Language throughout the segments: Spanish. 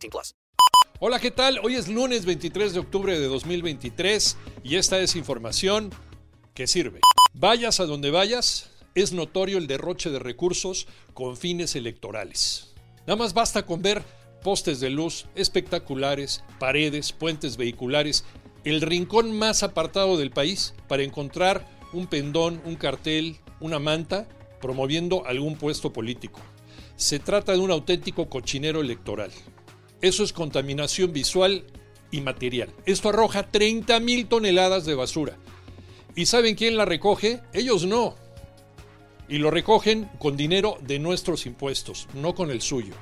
18 plus. Hola, ¿qué tal? Hoy es lunes 23 de octubre de 2023 y esta es información que sirve. Vayas a donde vayas, es notorio el derroche de recursos con fines electorales. Nada más basta con ver postes de luz espectaculares, paredes, puentes vehiculares, el rincón más apartado del país para encontrar un pendón, un cartel, una manta promoviendo algún puesto político. Se trata de un auténtico cochinero electoral. Eso es contaminación visual y material. Esto arroja 30 mil toneladas de basura. ¿Y saben quién la recoge? Ellos no. Y lo recogen con dinero de nuestros impuestos, no con el suyo.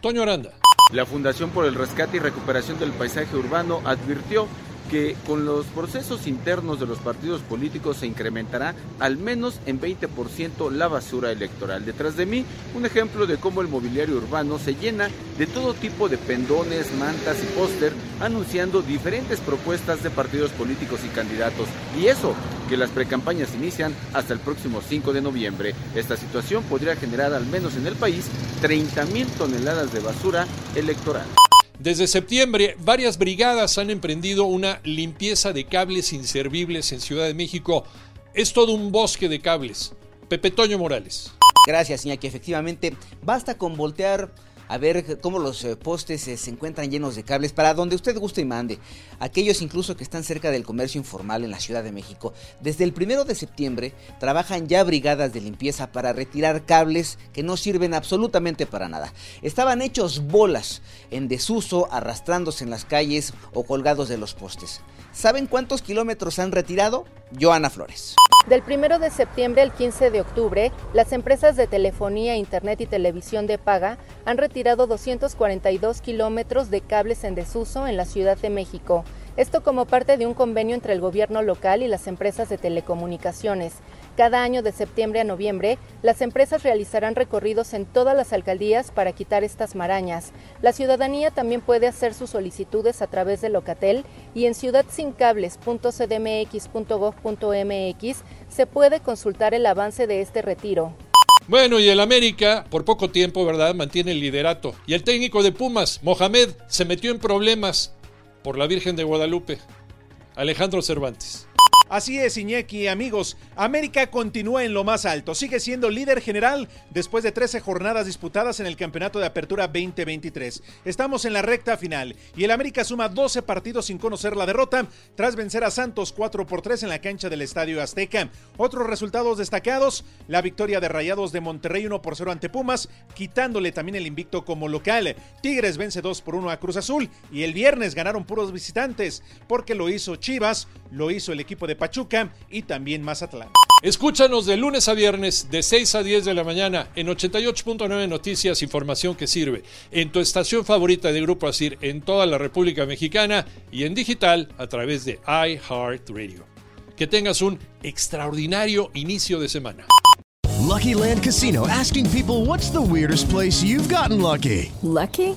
Toño Aranda. La Fundación por el Rescate y Recuperación del Paisaje Urbano advirtió que con los procesos internos de los partidos políticos se incrementará al menos en 20% la basura electoral. Detrás de mí, un ejemplo de cómo el mobiliario urbano se llena de todo tipo de pendones, mantas y póster anunciando diferentes propuestas de partidos políticos y candidatos. Y eso, que las precampañas inician hasta el próximo 5 de noviembre. Esta situación podría generar al menos en el país 30 mil toneladas de basura electoral. Desde septiembre, varias brigadas han emprendido una limpieza de cables inservibles en Ciudad de México. Es todo un bosque de cables. Pepe Toño Morales. Gracias, Iñaki. Efectivamente, basta con voltear a ver cómo los eh, postes eh, se encuentran llenos de cables para donde usted guste y mande. Aquellos incluso que están cerca del comercio informal en la Ciudad de México. Desde el primero de septiembre trabajan ya brigadas de limpieza para retirar cables que no sirven absolutamente para nada. Estaban hechos bolas en desuso, arrastrándose en las calles o colgados de los postes. ¿Saben cuántos kilómetros han retirado? Joana Flores. Del 1 de septiembre al 15 de octubre, las empresas de telefonía, internet y televisión de paga han retirado 242 kilómetros de cables en desuso en la Ciudad de México. Esto como parte de un convenio entre el gobierno local y las empresas de telecomunicaciones. Cada año de septiembre a noviembre, las empresas realizarán recorridos en todas las alcaldías para quitar estas marañas. La ciudadanía también puede hacer sus solicitudes a través de Locatel y en ciudadsincables.cdmx.gov.mx se puede consultar el avance de este retiro. Bueno, y el América, por poco tiempo, ¿verdad?, mantiene el liderato. Y el técnico de Pumas, Mohamed, se metió en problemas por la Virgen de Guadalupe. Alejandro Cervantes. Así es, Iñaki, amigos. América continúa en lo más alto. Sigue siendo líder general después de 13 jornadas disputadas en el Campeonato de Apertura 2023. Estamos en la recta final y el América suma 12 partidos sin conocer la derrota tras vencer a Santos 4 por 3 en la cancha del Estadio Azteca. Otros resultados destacados: la victoria de Rayados de Monterrey 1 por 0 ante Pumas, quitándole también el invicto como local. Tigres vence 2 por 1 a Cruz Azul y el viernes ganaron puros visitantes porque lo hizo Chivas, lo hizo el equipo de Pachuca y también Mazatlán. Escúchanos de lunes a viernes de 6 a 10 de la mañana en 88.9 Noticias, información que sirve, en tu estación favorita de Grupo Asir en toda la República Mexicana y en digital a través de iHeartRadio. Que tengas un extraordinario inicio de semana. Lucky Land Casino asking people what's the weirdest place you've gotten lucky? Lucky?